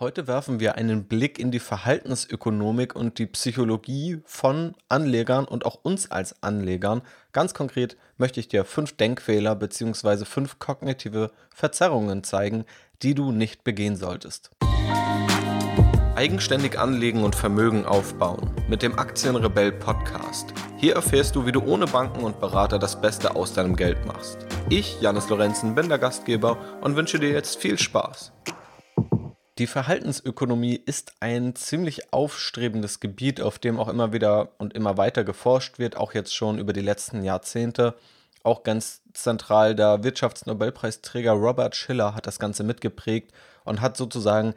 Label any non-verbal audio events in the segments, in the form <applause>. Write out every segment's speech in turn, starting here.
Heute werfen wir einen Blick in die Verhaltensökonomik und die Psychologie von Anlegern und auch uns als Anlegern. Ganz konkret möchte ich dir fünf Denkfehler bzw. fünf kognitive Verzerrungen zeigen, die du nicht begehen solltest. Eigenständig anlegen und Vermögen aufbauen mit dem Aktienrebell Podcast. Hier erfährst du, wie du ohne Banken und Berater das Beste aus deinem Geld machst. Ich, Janis Lorenzen, bin der Gastgeber und wünsche dir jetzt viel Spaß. Die Verhaltensökonomie ist ein ziemlich aufstrebendes Gebiet, auf dem auch immer wieder und immer weiter geforscht wird, auch jetzt schon über die letzten Jahrzehnte. Auch ganz zentral der Wirtschaftsnobelpreisträger Robert Schiller hat das Ganze mitgeprägt und hat sozusagen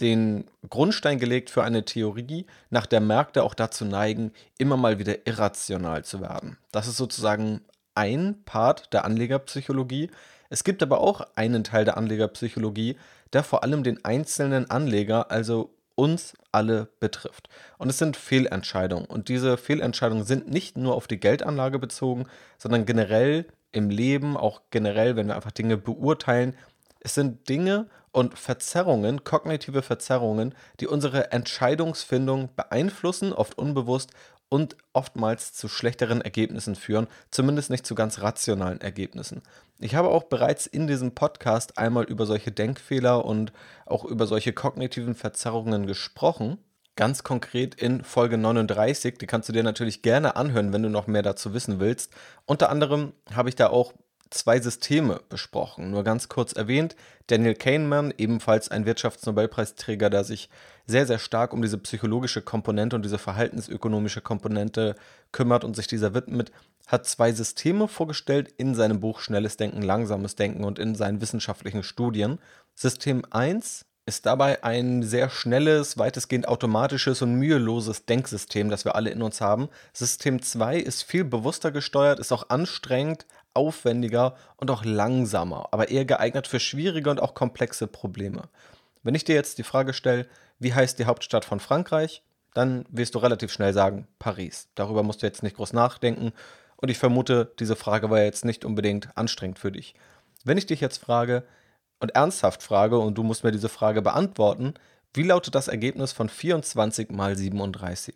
den Grundstein gelegt für eine Theorie, nach der Märkte auch dazu neigen, immer mal wieder irrational zu werden. Das ist sozusagen ein Part der Anlegerpsychologie. Es gibt aber auch einen Teil der Anlegerpsychologie, der vor allem den einzelnen Anleger, also uns alle betrifft. Und es sind Fehlentscheidungen. Und diese Fehlentscheidungen sind nicht nur auf die Geldanlage bezogen, sondern generell im Leben, auch generell, wenn wir einfach Dinge beurteilen. Es sind Dinge und Verzerrungen, kognitive Verzerrungen, die unsere Entscheidungsfindung beeinflussen, oft unbewusst und oftmals zu schlechteren Ergebnissen führen, zumindest nicht zu ganz rationalen Ergebnissen. Ich habe auch bereits in diesem Podcast einmal über solche Denkfehler und auch über solche kognitiven Verzerrungen gesprochen. Ganz konkret in Folge 39, die kannst du dir natürlich gerne anhören, wenn du noch mehr dazu wissen willst. Unter anderem habe ich da auch zwei Systeme besprochen. Nur ganz kurz erwähnt, Daniel Kahneman, ebenfalls ein Wirtschaftsnobelpreisträger, der sich sehr, sehr stark um diese psychologische Komponente und diese verhaltensökonomische Komponente kümmert und sich dieser widmet, hat zwei Systeme vorgestellt in seinem Buch Schnelles Denken, Langsames Denken und in seinen wissenschaftlichen Studien. System 1 ist dabei ein sehr schnelles, weitestgehend automatisches und müheloses Denksystem, das wir alle in uns haben. System 2 ist viel bewusster gesteuert, ist auch anstrengend, aufwendiger und auch langsamer, aber eher geeignet für schwierige und auch komplexe Probleme. Wenn ich dir jetzt die Frage stelle, wie heißt die Hauptstadt von Frankreich, dann wirst du relativ schnell sagen Paris. Darüber musst du jetzt nicht groß nachdenken und ich vermute, diese Frage war jetzt nicht unbedingt anstrengend für dich. Wenn ich dich jetzt frage und ernsthaft frage und du musst mir diese Frage beantworten, wie lautet das Ergebnis von 24 mal 37?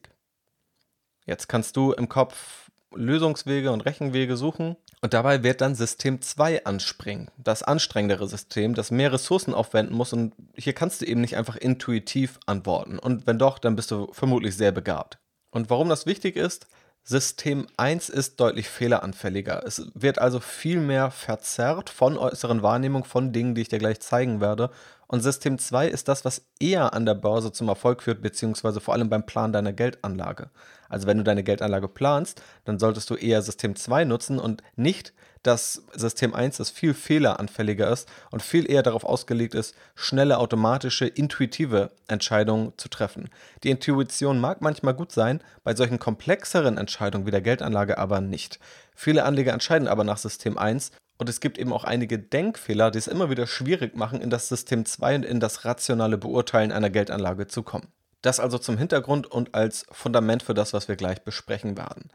Jetzt kannst du im Kopf Lösungswege und Rechenwege suchen und dabei wird dann System 2 anspringen, das anstrengendere System, das mehr Ressourcen aufwenden muss. Und hier kannst du eben nicht einfach intuitiv antworten. Und wenn doch, dann bist du vermutlich sehr begabt. Und warum das wichtig ist, System 1 ist deutlich fehleranfälliger. Es wird also viel mehr verzerrt von äußeren Wahrnehmungen, von Dingen, die ich dir gleich zeigen werde. Und System 2 ist das, was eher an der Börse zum Erfolg führt, beziehungsweise vor allem beim Plan deiner Geldanlage. Also wenn du deine Geldanlage planst, dann solltest du eher System 2 nutzen und nicht das System 1, das viel fehleranfälliger ist und viel eher darauf ausgelegt ist, schnelle, automatische, intuitive Entscheidungen zu treffen. Die Intuition mag manchmal gut sein, bei solchen komplexeren Entscheidungen wie der Geldanlage aber nicht. Viele Anleger entscheiden aber nach System 1 und es gibt eben auch einige Denkfehler, die es immer wieder schwierig machen, in das System 2 und in das rationale Beurteilen einer Geldanlage zu kommen. Das also zum Hintergrund und als Fundament für das, was wir gleich besprechen werden.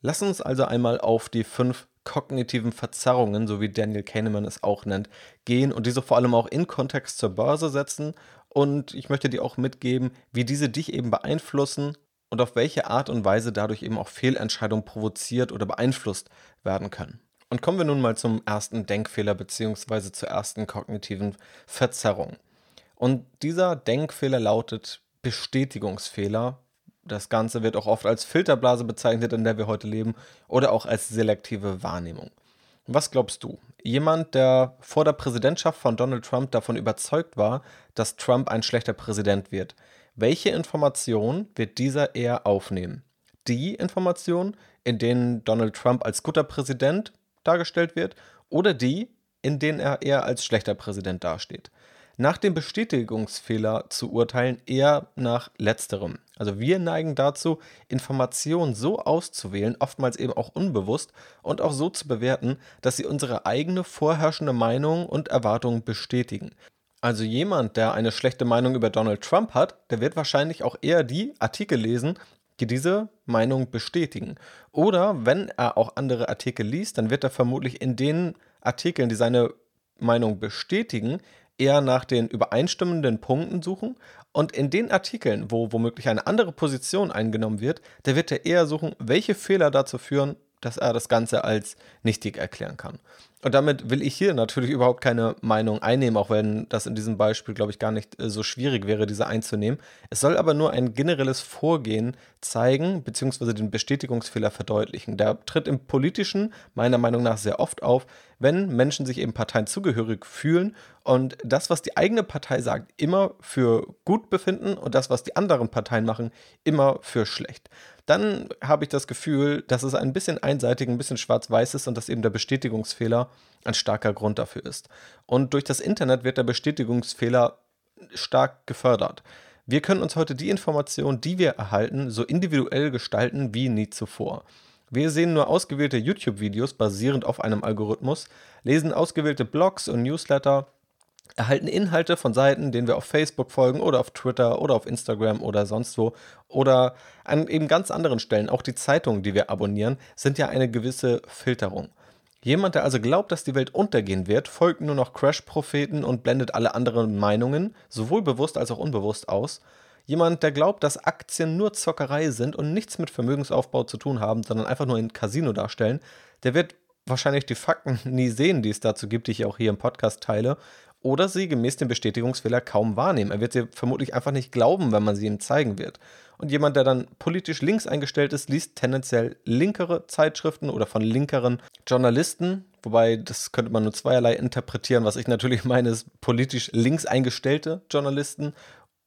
Lass uns also einmal auf die fünf kognitiven Verzerrungen, so wie Daniel Kahneman es auch nennt, gehen und diese vor allem auch in Kontext zur Börse setzen. Und ich möchte dir auch mitgeben, wie diese dich eben beeinflussen und auf welche Art und Weise dadurch eben auch Fehlentscheidungen provoziert oder beeinflusst werden können. Und kommen wir nun mal zum ersten Denkfehler bzw. zur ersten kognitiven Verzerrung. Und dieser Denkfehler lautet Bestätigungsfehler. Das Ganze wird auch oft als Filterblase bezeichnet, in der wir heute leben, oder auch als selektive Wahrnehmung. Was glaubst du? Jemand, der vor der Präsidentschaft von Donald Trump davon überzeugt war, dass Trump ein schlechter Präsident wird, welche Information wird dieser eher aufnehmen? Die Information, in denen Donald Trump als guter Präsident dargestellt wird oder die, in denen er eher als schlechter Präsident dasteht. Nach dem Bestätigungsfehler zu urteilen, eher nach letzterem. Also wir neigen dazu, Informationen so auszuwählen, oftmals eben auch unbewusst, und auch so zu bewerten, dass sie unsere eigene vorherrschende Meinung und Erwartungen bestätigen. Also jemand, der eine schlechte Meinung über Donald Trump hat, der wird wahrscheinlich auch eher die Artikel lesen, die diese Meinung bestätigen. Oder wenn er auch andere Artikel liest, dann wird er vermutlich in den Artikeln, die seine Meinung bestätigen, eher nach den übereinstimmenden Punkten suchen und in den Artikeln, wo womöglich eine andere Position eingenommen wird, da wird er eher suchen, welche Fehler dazu führen, dass er das Ganze als nichtig erklären kann. Und damit will ich hier natürlich überhaupt keine Meinung einnehmen, auch wenn das in diesem Beispiel, glaube ich, gar nicht äh, so schwierig wäre, diese einzunehmen. Es soll aber nur ein generelles Vorgehen zeigen, beziehungsweise den Bestätigungsfehler verdeutlichen. Der tritt im Politischen meiner Meinung nach sehr oft auf, wenn Menschen sich eben Parteien zugehörig fühlen und das, was die eigene Partei sagt, immer für gut befinden und das, was die anderen Parteien machen, immer für schlecht dann habe ich das Gefühl, dass es ein bisschen einseitig, ein bisschen schwarz-weiß ist und dass eben der Bestätigungsfehler ein starker Grund dafür ist. Und durch das Internet wird der Bestätigungsfehler stark gefördert. Wir können uns heute die Informationen, die wir erhalten, so individuell gestalten wie nie zuvor. Wir sehen nur ausgewählte YouTube-Videos basierend auf einem Algorithmus, lesen ausgewählte Blogs und Newsletter erhalten Inhalte von Seiten, denen wir auf Facebook folgen oder auf Twitter oder auf Instagram oder sonst wo oder an eben ganz anderen Stellen. Auch die Zeitungen, die wir abonnieren, sind ja eine gewisse Filterung. Jemand, der also glaubt, dass die Welt untergehen wird, folgt nur noch Crash-Propheten und blendet alle anderen Meinungen, sowohl bewusst als auch unbewusst, aus. Jemand, der glaubt, dass Aktien nur Zockerei sind und nichts mit Vermögensaufbau zu tun haben, sondern einfach nur ein Casino darstellen, der wird wahrscheinlich die Fakten <laughs> nie sehen, die es dazu gibt, die ich auch hier im Podcast teile, oder sie gemäß dem Bestätigungsfehler kaum wahrnehmen. Er wird sie vermutlich einfach nicht glauben, wenn man sie ihm zeigen wird. Und jemand, der dann politisch links eingestellt ist, liest tendenziell linkere Zeitschriften oder von linkeren Journalisten, wobei das könnte man nur zweierlei interpretieren. Was ich natürlich <laughs> meine, ist politisch links eingestellte Journalisten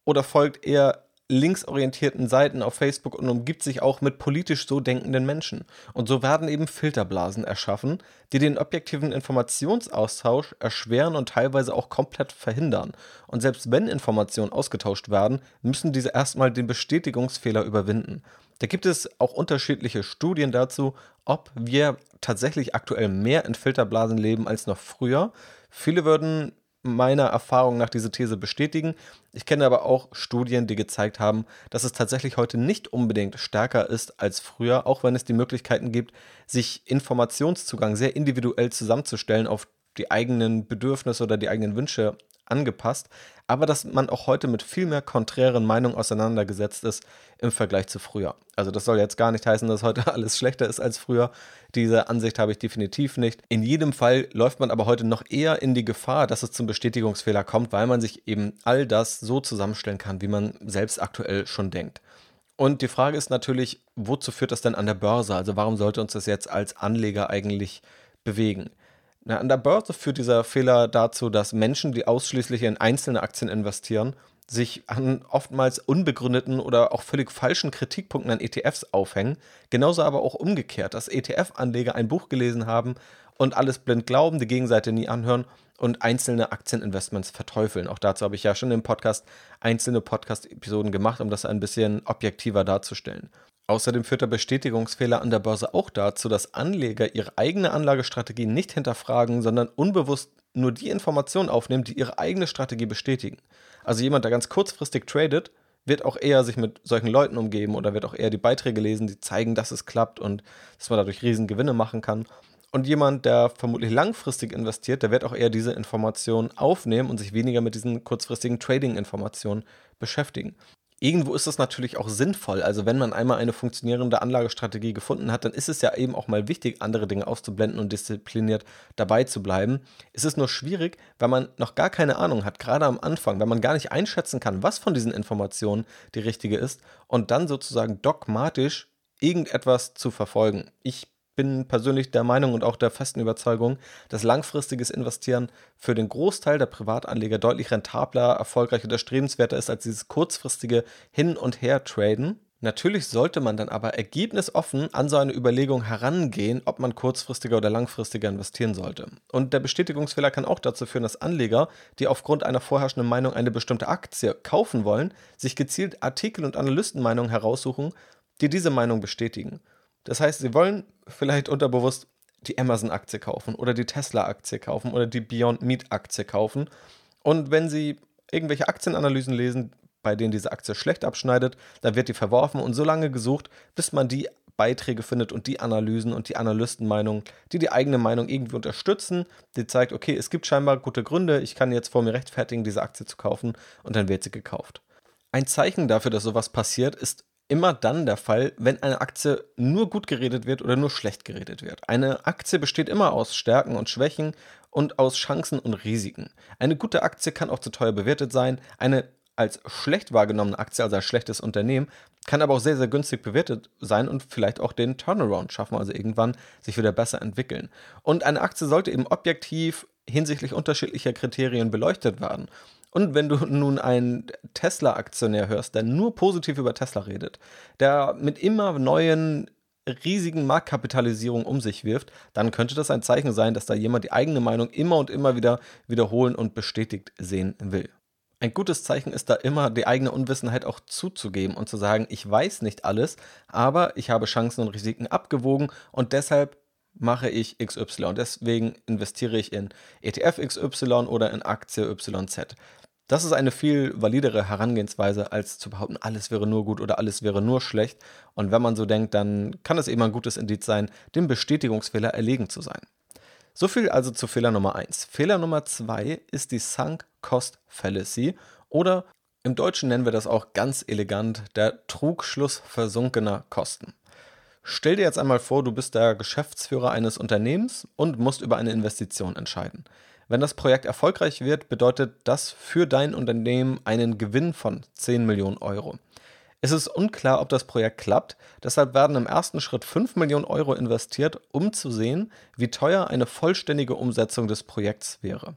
oder folgt eher linksorientierten Seiten auf Facebook und umgibt sich auch mit politisch so denkenden Menschen. Und so werden eben Filterblasen erschaffen, die den objektiven Informationsaustausch erschweren und teilweise auch komplett verhindern. Und selbst wenn Informationen ausgetauscht werden, müssen diese erstmal den Bestätigungsfehler überwinden. Da gibt es auch unterschiedliche Studien dazu, ob wir tatsächlich aktuell mehr in Filterblasen leben als noch früher. Viele würden meiner Erfahrung nach diese These bestätigen. Ich kenne aber auch Studien, die gezeigt haben, dass es tatsächlich heute nicht unbedingt stärker ist als früher, auch wenn es die Möglichkeiten gibt, sich Informationszugang sehr individuell zusammenzustellen auf die eigenen Bedürfnisse oder die eigenen Wünsche angepasst, aber dass man auch heute mit viel mehr konträren Meinungen auseinandergesetzt ist im Vergleich zu früher. Also das soll jetzt gar nicht heißen, dass heute <laughs> alles schlechter ist als früher. Diese Ansicht habe ich definitiv nicht. In jedem Fall läuft man aber heute noch eher in die Gefahr, dass es zum Bestätigungsfehler kommt, weil man sich eben all das so zusammenstellen kann, wie man selbst aktuell schon denkt. Und die Frage ist natürlich, wozu führt das denn an der Börse? Also warum sollte uns das jetzt als Anleger eigentlich bewegen? Na, an der Börse führt dieser Fehler dazu, dass Menschen, die ausschließlich in einzelne Aktien investieren, sich an oftmals unbegründeten oder auch völlig falschen Kritikpunkten an ETFs aufhängen. Genauso aber auch umgekehrt, dass ETF-Anleger ein Buch gelesen haben und alles blind glauben, die Gegenseite nie anhören und einzelne Aktieninvestments verteufeln. Auch dazu habe ich ja schon im Podcast einzelne Podcast-Episoden gemacht, um das ein bisschen objektiver darzustellen. Außerdem führt der Bestätigungsfehler an der Börse auch dazu, dass Anleger ihre eigene Anlagestrategie nicht hinterfragen, sondern unbewusst nur die Informationen aufnehmen, die ihre eigene Strategie bestätigen. Also jemand, der ganz kurzfristig tradet, wird auch eher sich mit solchen Leuten umgeben oder wird auch eher die Beiträge lesen, die zeigen, dass es klappt und dass man dadurch riesen Gewinne machen kann. Und jemand, der vermutlich langfristig investiert, der wird auch eher diese Informationen aufnehmen und sich weniger mit diesen kurzfristigen Trading-Informationen beschäftigen irgendwo ist das natürlich auch sinnvoll. Also wenn man einmal eine funktionierende Anlagestrategie gefunden hat, dann ist es ja eben auch mal wichtig, andere Dinge auszublenden und diszipliniert dabei zu bleiben. Es ist nur schwierig, wenn man noch gar keine Ahnung hat, gerade am Anfang, wenn man gar nicht einschätzen kann, was von diesen Informationen die richtige ist und dann sozusagen dogmatisch irgendetwas zu verfolgen. Ich bin persönlich der Meinung und auch der festen Überzeugung, dass langfristiges Investieren für den Großteil der Privatanleger deutlich rentabler, erfolgreicher oder strebenswerter ist als dieses kurzfristige Hin- und Her-Traden. Natürlich sollte man dann aber ergebnisoffen an so eine Überlegung herangehen, ob man kurzfristiger oder langfristiger investieren sollte. Und der Bestätigungsfehler kann auch dazu führen, dass Anleger, die aufgrund einer vorherrschenden Meinung eine bestimmte Aktie kaufen wollen, sich gezielt Artikel und Analystenmeinungen heraussuchen, die diese Meinung bestätigen. Das heißt, sie wollen vielleicht unterbewusst die Amazon-Aktie kaufen oder die Tesla-Aktie kaufen oder die Beyond Meat-Aktie kaufen. Und wenn sie irgendwelche Aktienanalysen lesen, bei denen diese Aktie schlecht abschneidet, dann wird die verworfen und so lange gesucht, bis man die Beiträge findet und die Analysen und die Analystenmeinung, die die eigene Meinung irgendwie unterstützen, die zeigt, okay, es gibt scheinbar gute Gründe, ich kann jetzt vor mir rechtfertigen, diese Aktie zu kaufen und dann wird sie gekauft. Ein Zeichen dafür, dass sowas passiert, ist immer dann der Fall, wenn eine Aktie nur gut geredet wird oder nur schlecht geredet wird. Eine Aktie besteht immer aus Stärken und Schwächen und aus Chancen und Risiken. Eine gute Aktie kann auch zu teuer bewertet sein. Eine als schlecht wahrgenommene Aktie, also ein schlechtes Unternehmen, kann aber auch sehr, sehr günstig bewertet sein und vielleicht auch den Turnaround schaffen, also irgendwann sich wieder besser entwickeln. Und eine Aktie sollte eben objektiv hinsichtlich unterschiedlicher Kriterien beleuchtet werden. Und wenn du <laughs> nun einen Tesla-Aktionär hörst, der nur positiv über Tesla redet, der mit immer neuen riesigen Marktkapitalisierung um sich wirft, dann könnte das ein Zeichen sein, dass da jemand die eigene Meinung immer und immer wieder wiederholen und bestätigt sehen will. Ein gutes Zeichen ist da immer, die eigene Unwissenheit auch zuzugeben und zu sagen, ich weiß nicht alles, aber ich habe Chancen und Risiken abgewogen und deshalb mache ich XY. Deswegen investiere ich in ETF XY oder in Aktie YZ. Das ist eine viel validere Herangehensweise, als zu behaupten, alles wäre nur gut oder alles wäre nur schlecht. Und wenn man so denkt, dann kann es eben ein gutes Indiz sein, dem Bestätigungsfehler erlegen zu sein. So viel also zu Fehler Nummer 1. Fehler Nummer 2 ist die Sunk Cost Fallacy oder im Deutschen nennen wir das auch ganz elegant der Trugschluss versunkener Kosten. Stell dir jetzt einmal vor, du bist der Geschäftsführer eines Unternehmens und musst über eine Investition entscheiden. Wenn das Projekt erfolgreich wird, bedeutet das für dein Unternehmen einen Gewinn von 10 Millionen Euro. Es ist unklar, ob das Projekt klappt, deshalb werden im ersten Schritt 5 Millionen Euro investiert, um zu sehen, wie teuer eine vollständige Umsetzung des Projekts wäre.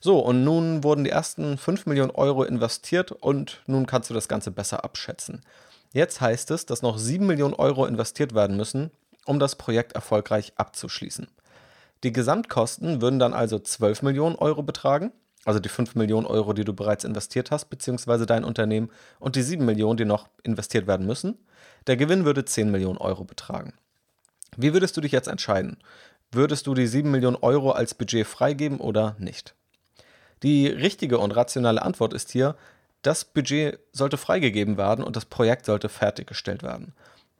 So, und nun wurden die ersten 5 Millionen Euro investiert und nun kannst du das Ganze besser abschätzen. Jetzt heißt es, dass noch 7 Millionen Euro investiert werden müssen, um das Projekt erfolgreich abzuschließen. Die Gesamtkosten würden dann also 12 Millionen Euro betragen, also die 5 Millionen Euro, die du bereits investiert hast, beziehungsweise dein Unternehmen, und die 7 Millionen, die noch investiert werden müssen. Der Gewinn würde 10 Millionen Euro betragen. Wie würdest du dich jetzt entscheiden? Würdest du die 7 Millionen Euro als Budget freigeben oder nicht? Die richtige und rationale Antwort ist hier, das Budget sollte freigegeben werden und das Projekt sollte fertiggestellt werden.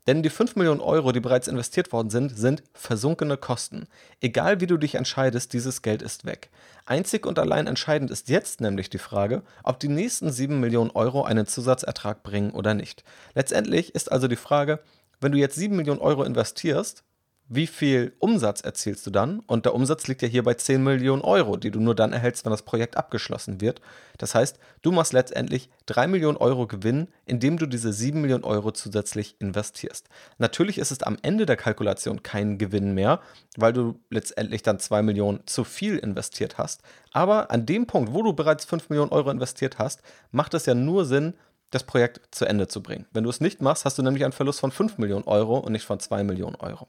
Denn die 5 Millionen Euro, die bereits investiert worden sind, sind versunkene Kosten. Egal wie du dich entscheidest, dieses Geld ist weg. Einzig und allein entscheidend ist jetzt nämlich die Frage, ob die nächsten 7 Millionen Euro einen Zusatzertrag bringen oder nicht. Letztendlich ist also die Frage, wenn du jetzt 7 Millionen Euro investierst, wie viel Umsatz erzielst du dann? Und der Umsatz liegt ja hier bei 10 Millionen Euro, die du nur dann erhältst, wenn das Projekt abgeschlossen wird. Das heißt, du machst letztendlich 3 Millionen Euro Gewinn, indem du diese 7 Millionen Euro zusätzlich investierst. Natürlich ist es am Ende der Kalkulation kein Gewinn mehr, weil du letztendlich dann 2 Millionen zu viel investiert hast. Aber an dem Punkt, wo du bereits 5 Millionen Euro investiert hast, macht es ja nur Sinn, das Projekt zu Ende zu bringen. Wenn du es nicht machst, hast du nämlich einen Verlust von 5 Millionen Euro und nicht von 2 Millionen Euro.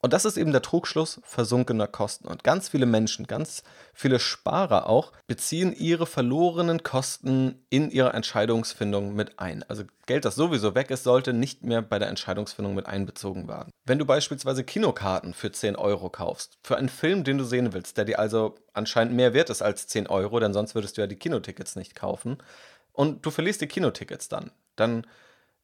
Und das ist eben der Trugschluss versunkener Kosten. Und ganz viele Menschen, ganz viele Sparer auch, beziehen ihre verlorenen Kosten in ihre Entscheidungsfindung mit ein. Also Geld, das sowieso weg ist, sollte nicht mehr bei der Entscheidungsfindung mit einbezogen werden. Wenn du beispielsweise Kinokarten für 10 Euro kaufst, für einen Film, den du sehen willst, der dir also anscheinend mehr wert ist als 10 Euro, denn sonst würdest du ja die Kinotickets nicht kaufen, und du verlierst die Kinotickets dann, dann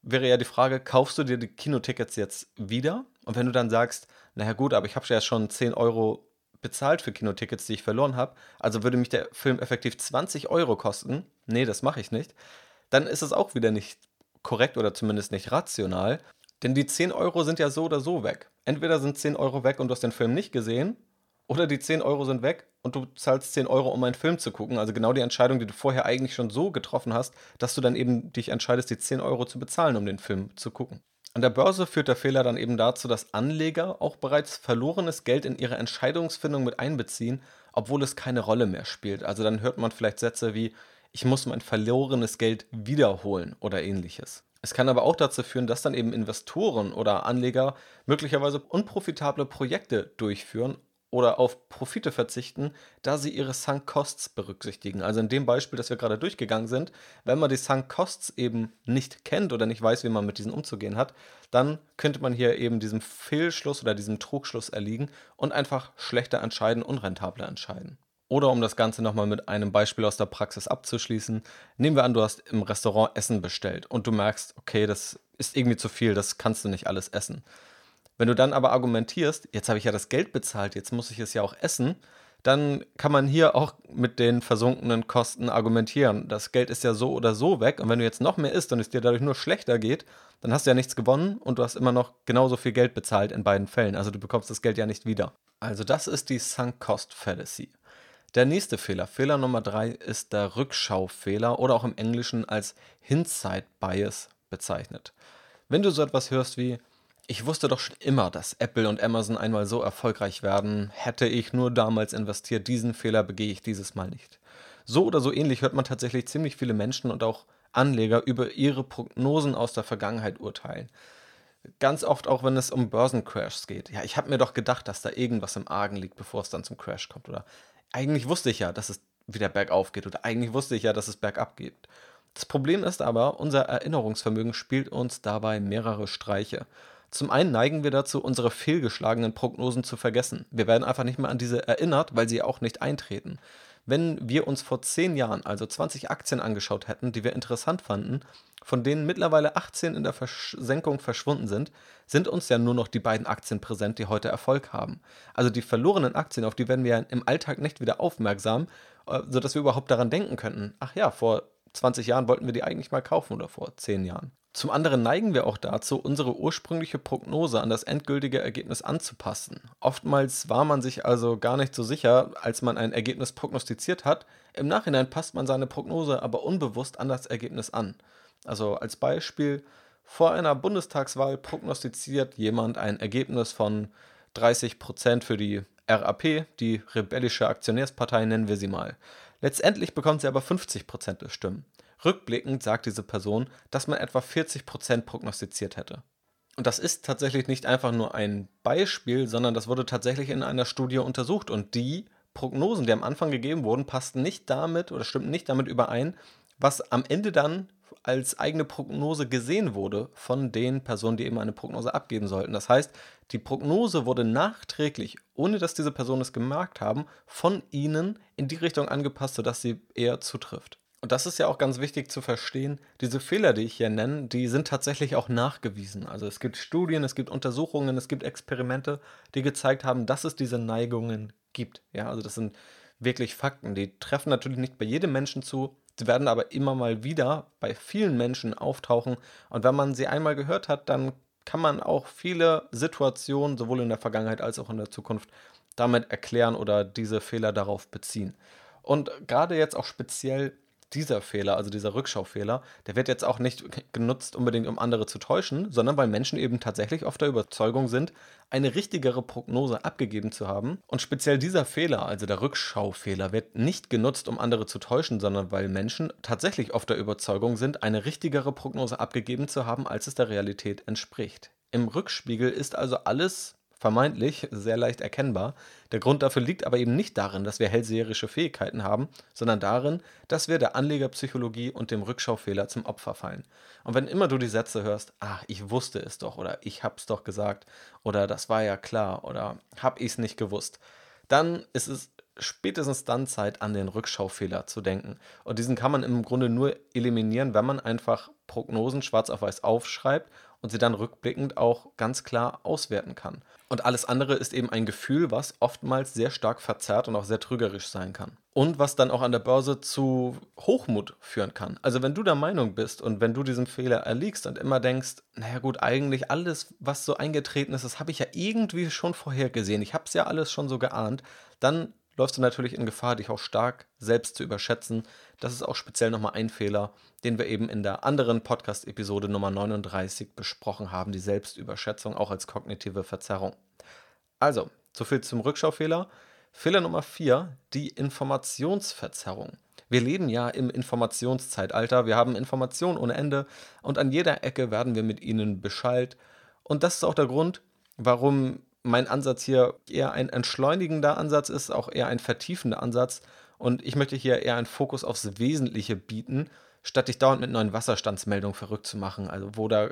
wäre ja die Frage, kaufst du dir die Kinotickets jetzt wieder? Und wenn du dann sagst, naja gut, aber ich habe ja schon 10 Euro bezahlt für Kinotickets, die ich verloren habe, also würde mich der Film effektiv 20 Euro kosten, nee, das mache ich nicht, dann ist es auch wieder nicht korrekt oder zumindest nicht rational, denn die 10 Euro sind ja so oder so weg. Entweder sind 10 Euro weg und du hast den Film nicht gesehen, oder die 10 Euro sind weg und du zahlst 10 Euro, um einen Film zu gucken. Also genau die Entscheidung, die du vorher eigentlich schon so getroffen hast, dass du dann eben dich entscheidest, die 10 Euro zu bezahlen, um den Film zu gucken. An der Börse führt der Fehler dann eben dazu, dass Anleger auch bereits verlorenes Geld in ihre Entscheidungsfindung mit einbeziehen, obwohl es keine Rolle mehr spielt. Also dann hört man vielleicht Sätze wie, ich muss mein verlorenes Geld wiederholen oder ähnliches. Es kann aber auch dazu führen, dass dann eben Investoren oder Anleger möglicherweise unprofitable Projekte durchführen, oder auf Profite verzichten, da sie ihre Sunk Costs berücksichtigen. Also in dem Beispiel, das wir gerade durchgegangen sind, wenn man die Sunk Costs eben nicht kennt oder nicht weiß, wie man mit diesen umzugehen hat, dann könnte man hier eben diesem Fehlschluss oder diesem Trugschluss erliegen und einfach schlechter entscheiden, unrentabler entscheiden. Oder um das Ganze nochmal mit einem Beispiel aus der Praxis abzuschließen, nehmen wir an, du hast im Restaurant Essen bestellt und du merkst, okay, das ist irgendwie zu viel, das kannst du nicht alles essen. Wenn du dann aber argumentierst, jetzt habe ich ja das Geld bezahlt, jetzt muss ich es ja auch essen, dann kann man hier auch mit den versunkenen Kosten argumentieren. Das Geld ist ja so oder so weg und wenn du jetzt noch mehr isst und es dir dadurch nur schlechter geht, dann hast du ja nichts gewonnen und du hast immer noch genauso viel Geld bezahlt in beiden Fällen. Also du bekommst das Geld ja nicht wieder. Also das ist die Sunk Cost Fallacy. Der nächste Fehler, Fehler Nummer drei, ist der Rückschaufehler oder auch im Englischen als Hindsight Bias bezeichnet. Wenn du so etwas hörst wie, ich wusste doch schon immer, dass Apple und Amazon einmal so erfolgreich werden. Hätte ich nur damals investiert, diesen Fehler begehe ich dieses Mal nicht. So oder so ähnlich hört man tatsächlich ziemlich viele Menschen und auch Anleger über ihre Prognosen aus der Vergangenheit urteilen. Ganz oft auch, wenn es um Börsencrashs geht. Ja, ich habe mir doch gedacht, dass da irgendwas im Argen liegt, bevor es dann zum Crash kommt. Oder eigentlich wusste ich ja, dass es wieder bergauf geht. Oder eigentlich wusste ich ja, dass es bergab geht. Das Problem ist aber, unser Erinnerungsvermögen spielt uns dabei mehrere Streiche. Zum einen neigen wir dazu, unsere fehlgeschlagenen Prognosen zu vergessen. Wir werden einfach nicht mehr an diese erinnert, weil sie auch nicht eintreten. Wenn wir uns vor 10 Jahren also 20 Aktien angeschaut hätten, die wir interessant fanden, von denen mittlerweile 18 in der Versenkung verschwunden sind, sind uns ja nur noch die beiden Aktien präsent, die heute Erfolg haben. Also die verlorenen Aktien, auf die werden wir im Alltag nicht wieder aufmerksam, äh, sodass wir überhaupt daran denken könnten, ach ja, vor 20 Jahren wollten wir die eigentlich mal kaufen oder vor 10 Jahren. Zum anderen neigen wir auch dazu, unsere ursprüngliche Prognose an das endgültige Ergebnis anzupassen. Oftmals war man sich also gar nicht so sicher, als man ein Ergebnis prognostiziert hat. Im Nachhinein passt man seine Prognose aber unbewusst an das Ergebnis an. Also als Beispiel, vor einer Bundestagswahl prognostiziert jemand ein Ergebnis von 30% für die RAP, die rebellische Aktionärspartei nennen wir sie mal. Letztendlich bekommt sie aber 50% der Stimmen. Rückblickend sagt diese Person, dass man etwa 40% prognostiziert hätte. Und das ist tatsächlich nicht einfach nur ein Beispiel, sondern das wurde tatsächlich in einer Studie untersucht. Und die Prognosen, die am Anfang gegeben wurden, passten nicht damit oder stimmten nicht damit überein, was am Ende dann als eigene Prognose gesehen wurde von den Personen, die eben eine Prognose abgeben sollten. Das heißt, die Prognose wurde nachträglich, ohne dass diese Personen es gemerkt haben, von ihnen in die Richtung angepasst, sodass sie eher zutrifft. Und das ist ja auch ganz wichtig zu verstehen. Diese Fehler, die ich hier nenne, die sind tatsächlich auch nachgewiesen. Also es gibt Studien, es gibt Untersuchungen, es gibt Experimente, die gezeigt haben, dass es diese Neigungen gibt. Ja, also das sind wirklich Fakten. Die treffen natürlich nicht bei jedem Menschen zu. Sie werden aber immer mal wieder bei vielen Menschen auftauchen. Und wenn man sie einmal gehört hat, dann kann man auch viele Situationen, sowohl in der Vergangenheit als auch in der Zukunft, damit erklären oder diese Fehler darauf beziehen. Und gerade jetzt auch speziell dieser Fehler, also dieser Rückschaufehler, der wird jetzt auch nicht genutzt, unbedingt um andere zu täuschen, sondern weil Menschen eben tatsächlich auf der Überzeugung sind, eine richtigere Prognose abgegeben zu haben. Und speziell dieser Fehler, also der Rückschaufehler, wird nicht genutzt, um andere zu täuschen, sondern weil Menschen tatsächlich auf der Überzeugung sind, eine richtigere Prognose abgegeben zu haben, als es der Realität entspricht. Im Rückspiegel ist also alles vermeintlich sehr leicht erkennbar. Der Grund dafür liegt aber eben nicht darin, dass wir hellseherische Fähigkeiten haben, sondern darin, dass wir der Anlegerpsychologie und dem Rückschaufehler zum Opfer fallen. Und wenn immer du die Sätze hörst, ach, ich wusste es doch oder ich hab's doch gesagt oder das war ja klar oder hab ich's nicht gewusst, dann ist es spätestens dann Zeit, an den Rückschaufehler zu denken. Und diesen kann man im Grunde nur eliminieren, wenn man einfach Prognosen schwarz auf weiß aufschreibt und sie dann rückblickend auch ganz klar auswerten kann. Und alles andere ist eben ein Gefühl, was oftmals sehr stark verzerrt und auch sehr trügerisch sein kann. Und was dann auch an der Börse zu Hochmut führen kann. Also wenn du der Meinung bist und wenn du diesem Fehler erliegst und immer denkst, naja gut, eigentlich alles, was so eingetreten ist, das habe ich ja irgendwie schon vorhergesehen. Ich habe es ja alles schon so geahnt. Dann läufst du natürlich in Gefahr, dich auch stark selbst zu überschätzen. Das ist auch speziell nochmal ein Fehler, den wir eben in der anderen Podcast-Episode Nummer 39 besprochen haben, die Selbstüberschätzung auch als kognitive Verzerrung. Also, soviel zum Rückschaufehler. Fehler Nummer 4, die Informationsverzerrung. Wir leben ja im Informationszeitalter, wir haben Informationen ohne Ende und an jeder Ecke werden wir mit ihnen beschallt. Und das ist auch der Grund, warum mein Ansatz hier eher ein entschleunigender Ansatz ist, auch eher ein vertiefender Ansatz. Und ich möchte hier eher einen Fokus aufs Wesentliche bieten, statt dich dauernd mit neuen Wasserstandsmeldungen verrückt zu machen. Also wo da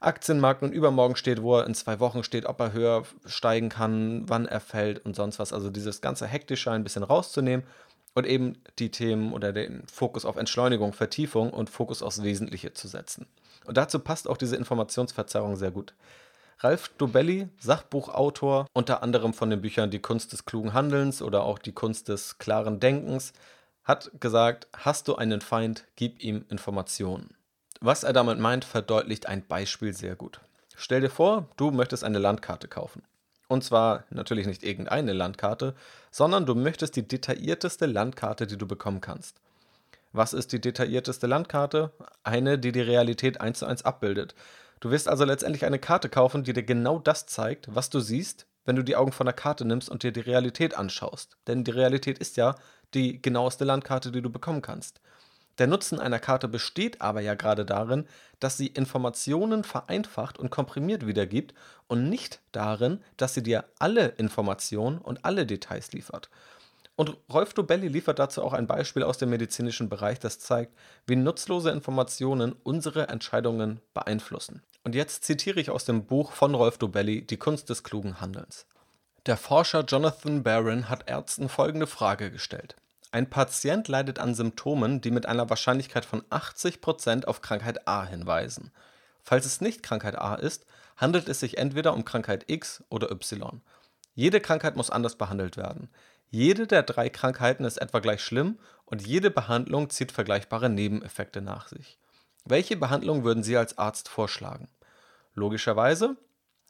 Aktienmarkt und übermorgen steht, wo er in zwei Wochen steht, ob er höher steigen kann, wann er fällt und sonst was. Also dieses ganze Hektische ein bisschen rauszunehmen und eben die Themen oder den Fokus auf Entschleunigung, Vertiefung und Fokus aufs Wesentliche zu setzen. Und dazu passt auch diese Informationsverzerrung sehr gut. Ralf Dobelli, Sachbuchautor, unter anderem von den Büchern Die Kunst des klugen Handelns oder auch Die Kunst des klaren Denkens, hat gesagt, hast du einen Feind, gib ihm Informationen. Was er damit meint, verdeutlicht ein Beispiel sehr gut. Stell dir vor, du möchtest eine Landkarte kaufen. Und zwar natürlich nicht irgendeine Landkarte, sondern du möchtest die detaillierteste Landkarte, die du bekommen kannst. Was ist die detaillierteste Landkarte? Eine, die die Realität eins zu eins abbildet. Du wirst also letztendlich eine Karte kaufen, die dir genau das zeigt, was du siehst, wenn du die Augen von der Karte nimmst und dir die Realität anschaust. Denn die Realität ist ja die genaueste Landkarte, die du bekommen kannst. Der Nutzen einer Karte besteht aber ja gerade darin, dass sie Informationen vereinfacht und komprimiert wiedergibt und nicht darin, dass sie dir alle Informationen und alle Details liefert. Und Rolf Dobelli liefert dazu auch ein Beispiel aus dem medizinischen Bereich, das zeigt, wie nutzlose Informationen unsere Entscheidungen beeinflussen. Und jetzt zitiere ich aus dem Buch von Rolf Dobelli Die Kunst des klugen Handelns. Der Forscher Jonathan Barron hat Ärzten folgende Frage gestellt. Ein Patient leidet an Symptomen, die mit einer Wahrscheinlichkeit von 80% auf Krankheit A hinweisen. Falls es nicht Krankheit A ist, handelt es sich entweder um Krankheit X oder Y. Jede Krankheit muss anders behandelt werden. Jede der drei Krankheiten ist etwa gleich schlimm und jede Behandlung zieht vergleichbare Nebeneffekte nach sich. Welche Behandlung würden Sie als Arzt vorschlagen? Logischerweise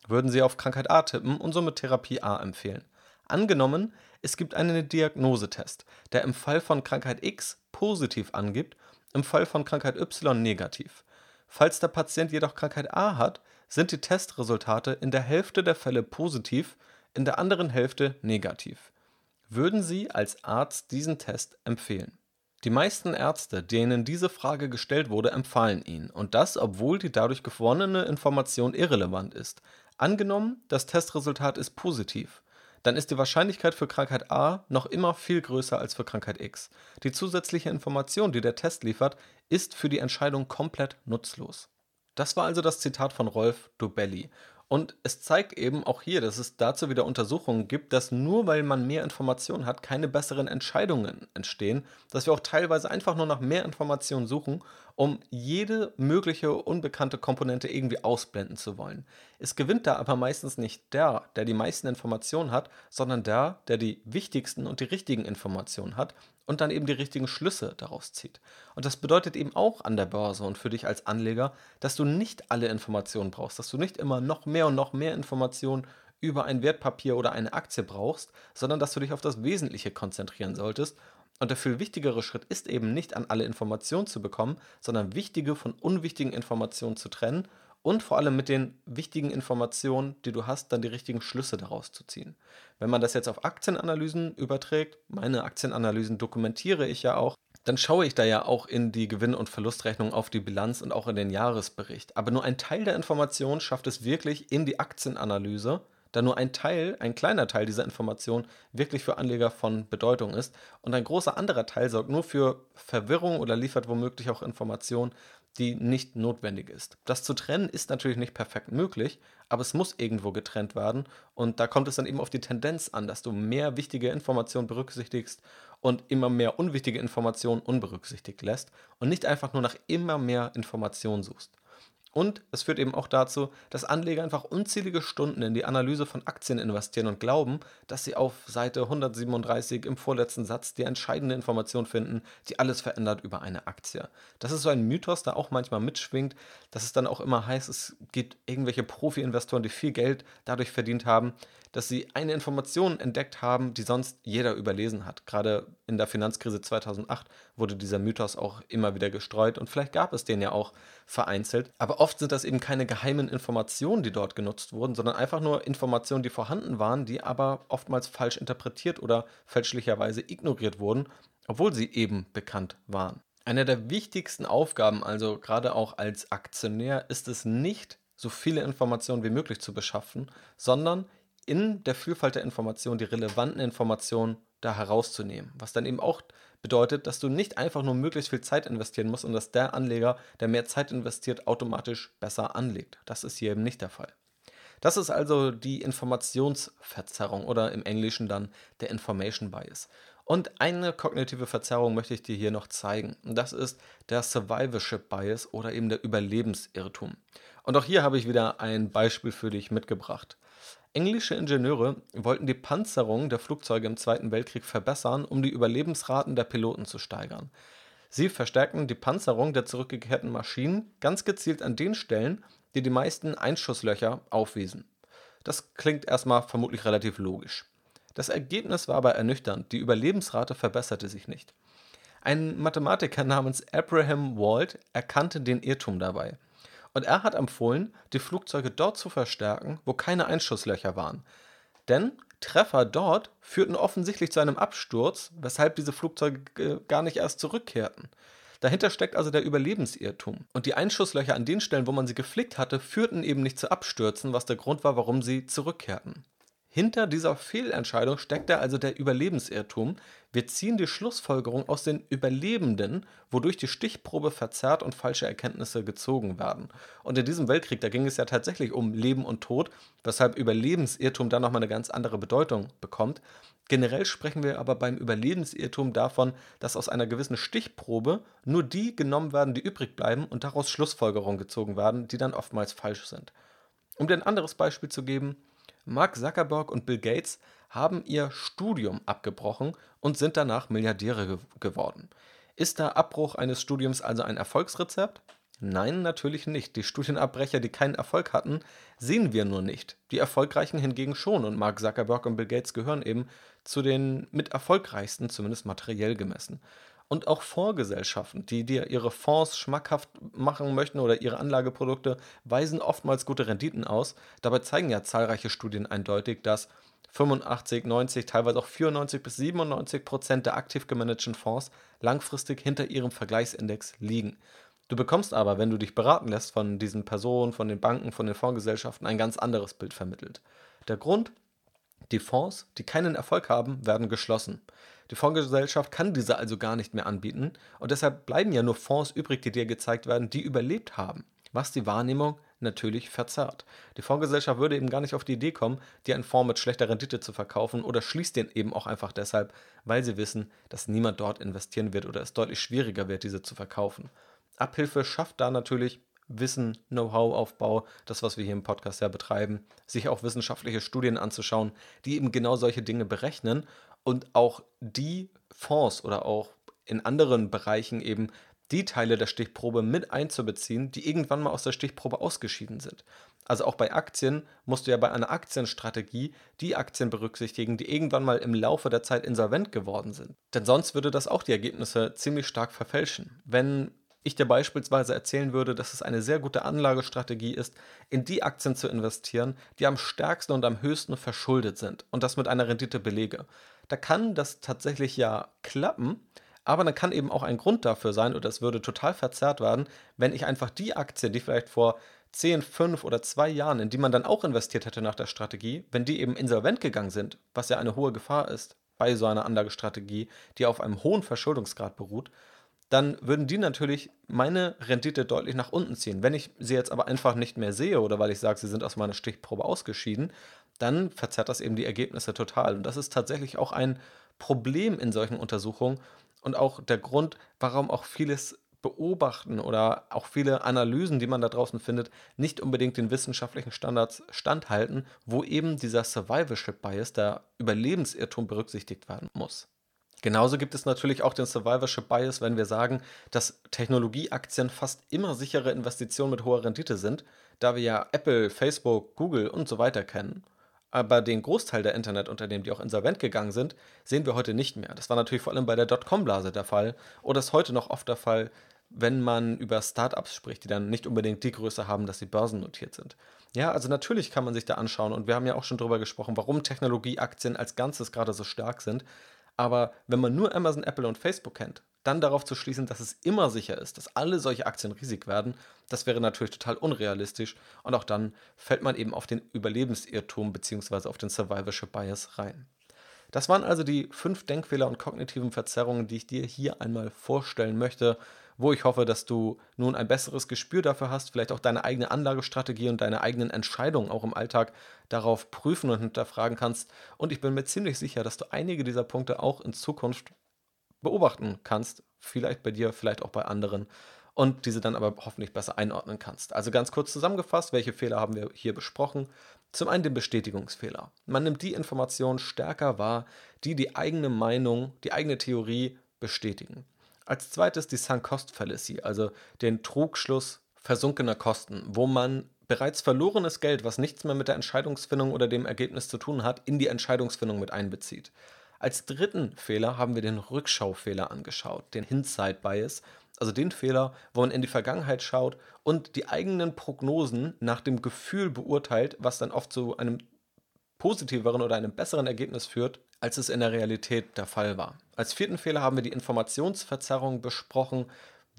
würden Sie auf Krankheit A tippen und somit Therapie A empfehlen. Angenommen, es gibt einen Diagnosetest, der im Fall von Krankheit X positiv angibt, im Fall von Krankheit Y negativ. Falls der Patient jedoch Krankheit A hat, sind die Testresultate in der Hälfte der Fälle positiv, in der anderen Hälfte negativ. Würden Sie als Arzt diesen Test empfehlen? Die meisten Ärzte, denen diese Frage gestellt wurde, empfahlen ihn, und das, obwohl die dadurch gewonnene Information irrelevant ist. Angenommen, das Testresultat ist positiv, dann ist die Wahrscheinlichkeit für Krankheit A noch immer viel größer als für Krankheit X. Die zusätzliche Information, die der Test liefert, ist für die Entscheidung komplett nutzlos. Das war also das Zitat von Rolf Dobelli. Und es zeigt eben auch hier, dass es dazu wieder Untersuchungen gibt, dass nur weil man mehr Informationen hat, keine besseren Entscheidungen entstehen, dass wir auch teilweise einfach nur nach mehr Informationen suchen, um jede mögliche unbekannte Komponente irgendwie ausblenden zu wollen. Es gewinnt da aber meistens nicht der, der die meisten Informationen hat, sondern der, der die wichtigsten und die richtigen Informationen hat und dann eben die richtigen Schlüsse daraus zieht. Und das bedeutet eben auch an der Börse und für dich als Anleger, dass du nicht alle Informationen brauchst, dass du nicht immer noch mehr und noch mehr Informationen über ein Wertpapier oder eine Aktie brauchst, sondern dass du dich auf das Wesentliche konzentrieren solltest. Und der viel wichtigere Schritt ist eben nicht an alle Informationen zu bekommen, sondern wichtige von unwichtigen Informationen zu trennen und vor allem mit den wichtigen Informationen, die du hast, dann die richtigen Schlüsse daraus zu ziehen. Wenn man das jetzt auf Aktienanalysen überträgt, meine Aktienanalysen dokumentiere ich ja auch, dann schaue ich da ja auch in die Gewinn- und Verlustrechnung auf die Bilanz und auch in den Jahresbericht. Aber nur ein Teil der Informationen schafft es wirklich in die Aktienanalyse, da nur ein Teil, ein kleiner Teil dieser Information wirklich für Anleger von Bedeutung ist und ein großer anderer Teil sorgt nur für Verwirrung oder liefert womöglich auch Informationen, die nicht notwendig ist. Das zu trennen ist natürlich nicht perfekt möglich, aber es muss irgendwo getrennt werden und da kommt es dann eben auf die Tendenz an, dass du mehr wichtige Informationen berücksichtigst und immer mehr unwichtige Informationen unberücksichtigt lässt und nicht einfach nur nach immer mehr Informationen suchst. Und es führt eben auch dazu, dass Anleger einfach unzählige Stunden in die Analyse von Aktien investieren und glauben, dass sie auf Seite 137 im vorletzten Satz die entscheidende Information finden, die alles verändert über eine Aktie. Das ist so ein Mythos, der auch manchmal mitschwingt, dass es dann auch immer heißt, es gibt irgendwelche Profi-Investoren, die viel Geld dadurch verdient haben, dass sie eine Information entdeckt haben, die sonst jeder überlesen hat. Gerade in der Finanzkrise 2008 wurde dieser Mythos auch immer wieder gestreut und vielleicht gab es den ja auch vereinzelt. Aber oft sind das eben keine geheimen Informationen, die dort genutzt wurden, sondern einfach nur Informationen, die vorhanden waren, die aber oftmals falsch interpretiert oder fälschlicherweise ignoriert wurden, obwohl sie eben bekannt waren. Eine der wichtigsten Aufgaben, also gerade auch als Aktionär, ist es nicht, so viele Informationen wie möglich zu beschaffen, sondern in der Vielfalt der Informationen die relevanten Informationen da herauszunehmen. Was dann eben auch bedeutet, dass du nicht einfach nur möglichst viel Zeit investieren musst und dass der Anleger, der mehr Zeit investiert, automatisch besser anlegt. Das ist hier eben nicht der Fall. Das ist also die Informationsverzerrung oder im Englischen dann der Information Bias. Und eine kognitive Verzerrung möchte ich dir hier noch zeigen. Und das ist der Survivorship Bias oder eben der Überlebensirrtum. Und auch hier habe ich wieder ein Beispiel für dich mitgebracht. Englische Ingenieure wollten die Panzerung der Flugzeuge im Zweiten Weltkrieg verbessern, um die Überlebensraten der Piloten zu steigern. Sie verstärkten die Panzerung der zurückgekehrten Maschinen ganz gezielt an den Stellen, die die meisten Einschusslöcher aufwiesen. Das klingt erstmal vermutlich relativ logisch. Das Ergebnis war aber ernüchternd, die Überlebensrate verbesserte sich nicht. Ein Mathematiker namens Abraham Wald erkannte den Irrtum dabei. Und er hat empfohlen, die Flugzeuge dort zu verstärken, wo keine Einschusslöcher waren. Denn Treffer dort führten offensichtlich zu einem Absturz, weshalb diese Flugzeuge gar nicht erst zurückkehrten. Dahinter steckt also der Überlebensirrtum. Und die Einschusslöcher an den Stellen, wo man sie geflickt hatte, führten eben nicht zu Abstürzen, was der Grund war, warum sie zurückkehrten. Hinter dieser Fehlentscheidung steckt da also der Überlebensirrtum. Wir ziehen die Schlussfolgerung aus den Überlebenden, wodurch die Stichprobe verzerrt und falsche Erkenntnisse gezogen werden. Und in diesem Weltkrieg, da ging es ja tatsächlich um Leben und Tod, weshalb Überlebensirrtum dann nochmal eine ganz andere Bedeutung bekommt. Generell sprechen wir aber beim Überlebensirrtum davon, dass aus einer gewissen Stichprobe nur die genommen werden, die übrig bleiben und daraus Schlussfolgerungen gezogen werden, die dann oftmals falsch sind. Um dir ein anderes Beispiel zu geben, Mark Zuckerberg und Bill Gates haben ihr Studium abgebrochen und sind danach Milliardäre ge geworden. Ist der Abbruch eines Studiums also ein Erfolgsrezept? Nein, natürlich nicht. Die Studienabbrecher, die keinen Erfolg hatten, sehen wir nur nicht. Die Erfolgreichen hingegen schon und Mark Zuckerberg und Bill Gates gehören eben zu den mit erfolgreichsten, zumindest materiell gemessen und auch Fondsgesellschaften, die dir ihre Fonds schmackhaft machen möchten oder ihre Anlageprodukte, weisen oftmals gute Renditen aus. Dabei zeigen ja zahlreiche Studien eindeutig, dass 85, 90, teilweise auch 94 bis 97 Prozent der aktiv gemanagten Fonds langfristig hinter ihrem Vergleichsindex liegen. Du bekommst aber, wenn du dich beraten lässt von diesen Personen, von den Banken, von den Fondsgesellschaften, ein ganz anderes Bild vermittelt. Der Grund? Die Fonds, die keinen Erfolg haben, werden geschlossen. Die Fondsgesellschaft kann diese also gar nicht mehr anbieten und deshalb bleiben ja nur Fonds übrig, die dir gezeigt werden, die überlebt haben, was die Wahrnehmung natürlich verzerrt. Die Fondsgesellschaft würde eben gar nicht auf die Idee kommen, dir einen Fonds mit schlechter Rendite zu verkaufen oder schließt den eben auch einfach deshalb, weil sie wissen, dass niemand dort investieren wird oder es deutlich schwieriger wird, diese zu verkaufen. Abhilfe schafft da natürlich Wissen, Know-how-Aufbau, das, was wir hier im Podcast ja betreiben, sich auch wissenschaftliche Studien anzuschauen, die eben genau solche Dinge berechnen und auch die Fonds oder auch in anderen Bereichen eben die Teile der Stichprobe mit einzubeziehen, die irgendwann mal aus der Stichprobe ausgeschieden sind. Also auch bei Aktien musst du ja bei einer Aktienstrategie die Aktien berücksichtigen, die irgendwann mal im Laufe der Zeit insolvent geworden sind. Denn sonst würde das auch die Ergebnisse ziemlich stark verfälschen. Wenn ich dir beispielsweise erzählen würde, dass es eine sehr gute Anlagestrategie ist, in die Aktien zu investieren, die am stärksten und am höchsten verschuldet sind und das mit einer Rendite belege, da kann das tatsächlich ja klappen, aber dann kann eben auch ein Grund dafür sein, oder es würde total verzerrt werden, wenn ich einfach die Aktie, die vielleicht vor 10, 5 oder 2 Jahren, in die man dann auch investiert hätte nach der Strategie, wenn die eben insolvent gegangen sind, was ja eine hohe Gefahr ist bei so einer Anlagestrategie, die auf einem hohen Verschuldungsgrad beruht, dann würden die natürlich meine Rendite deutlich nach unten ziehen. Wenn ich sie jetzt aber einfach nicht mehr sehe oder weil ich sage, sie sind aus meiner Stichprobe ausgeschieden, dann verzerrt das eben die Ergebnisse total. Und das ist tatsächlich auch ein Problem in solchen Untersuchungen und auch der Grund, warum auch vieles beobachten oder auch viele Analysen, die man da draußen findet, nicht unbedingt den wissenschaftlichen Standards standhalten, wo eben dieser Survivorship Bias, der Überlebensirrtum berücksichtigt werden muss. Genauso gibt es natürlich auch den Survivorship Bias, wenn wir sagen, dass Technologieaktien fast immer sichere Investitionen mit hoher Rendite sind, da wir ja Apple, Facebook, Google und so weiter kennen. Aber den Großteil der Internetunternehmen, die auch insolvent gegangen sind, sehen wir heute nicht mehr. Das war natürlich vor allem bei der Dotcom-Blase der Fall oder ist heute noch oft der Fall, wenn man über Startups spricht, die dann nicht unbedingt die Größe haben, dass sie börsennotiert sind. Ja, also natürlich kann man sich da anschauen und wir haben ja auch schon darüber gesprochen, warum Technologieaktien als Ganzes gerade so stark sind. Aber wenn man nur Amazon, Apple und Facebook kennt, dann darauf zu schließen, dass es immer sicher ist, dass alle solche Aktien riesig werden, das wäre natürlich total unrealistisch. Und auch dann fällt man eben auf den Überlebensirrtum bzw. auf den Survivorship Bias rein. Das waren also die fünf Denkfehler und kognitiven Verzerrungen, die ich dir hier einmal vorstellen möchte, wo ich hoffe, dass du nun ein besseres Gespür dafür hast, vielleicht auch deine eigene Anlagestrategie und deine eigenen Entscheidungen auch im Alltag darauf prüfen und hinterfragen kannst. Und ich bin mir ziemlich sicher, dass du einige dieser Punkte auch in Zukunft beobachten kannst, vielleicht bei dir, vielleicht auch bei anderen und diese dann aber hoffentlich besser einordnen kannst. Also ganz kurz zusammengefasst, welche Fehler haben wir hier besprochen? Zum einen den Bestätigungsfehler. Man nimmt die Informationen stärker wahr, die die eigene Meinung, die eigene Theorie bestätigen. Als zweites die Sunk Cost Fallacy, also den Trugschluss versunkener Kosten, wo man bereits verlorenes Geld, was nichts mehr mit der Entscheidungsfindung oder dem Ergebnis zu tun hat, in die Entscheidungsfindung mit einbezieht. Als dritten Fehler haben wir den Rückschaufehler angeschaut, den Hindsight Bias, also den Fehler, wo man in die Vergangenheit schaut und die eigenen Prognosen nach dem Gefühl beurteilt, was dann oft zu einem positiveren oder einem besseren Ergebnis führt, als es in der Realität der Fall war. Als vierten Fehler haben wir die Informationsverzerrung besprochen,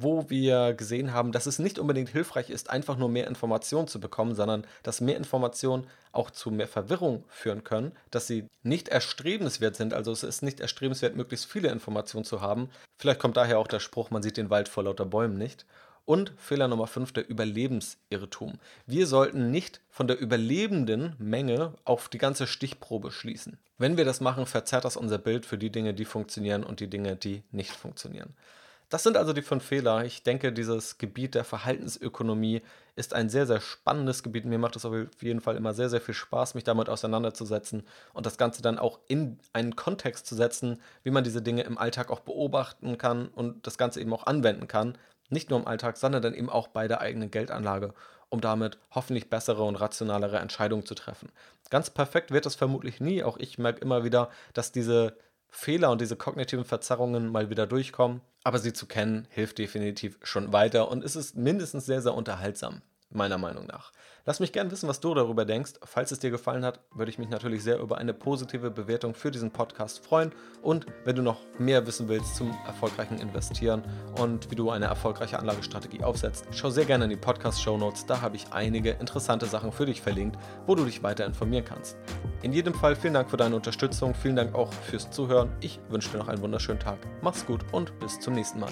wo wir gesehen haben, dass es nicht unbedingt hilfreich ist, einfach nur mehr Informationen zu bekommen, sondern dass mehr Informationen auch zu mehr Verwirrung führen können, dass sie nicht erstrebenswert sind. Also es ist nicht erstrebenswert, möglichst viele Informationen zu haben. Vielleicht kommt daher auch der Spruch, man sieht den Wald vor lauter Bäumen nicht. Und Fehler Nummer 5, der Überlebensirrtum. Wir sollten nicht von der überlebenden Menge auf die ganze Stichprobe schließen. Wenn wir das machen, verzerrt das unser Bild für die Dinge, die funktionieren und die Dinge, die nicht funktionieren. Das sind also die fünf Fehler. Ich denke, dieses Gebiet der Verhaltensökonomie ist ein sehr, sehr spannendes Gebiet. Mir macht es auf jeden Fall immer sehr, sehr viel Spaß, mich damit auseinanderzusetzen und das Ganze dann auch in einen Kontext zu setzen, wie man diese Dinge im Alltag auch beobachten kann und das Ganze eben auch anwenden kann. Nicht nur im Alltag, sondern dann eben auch bei der eigenen Geldanlage, um damit hoffentlich bessere und rationalere Entscheidungen zu treffen. Ganz perfekt wird das vermutlich nie. Auch ich merke immer wieder, dass diese Fehler und diese kognitiven Verzerrungen mal wieder durchkommen. Aber sie zu kennen, hilft definitiv schon weiter und es ist mindestens sehr, sehr unterhaltsam, meiner Meinung nach. Lass mich gerne wissen, was du darüber denkst. Falls es dir gefallen hat, würde ich mich natürlich sehr über eine positive Bewertung für diesen Podcast freuen. Und wenn du noch mehr wissen willst zum erfolgreichen Investieren und wie du eine erfolgreiche Anlagestrategie aufsetzt, schau sehr gerne in die Podcast-Show Notes. Da habe ich einige interessante Sachen für dich verlinkt, wo du dich weiter informieren kannst. In jedem Fall vielen Dank für deine Unterstützung. Vielen Dank auch fürs Zuhören. Ich wünsche dir noch einen wunderschönen Tag. Mach's gut und bis zum nächsten Mal.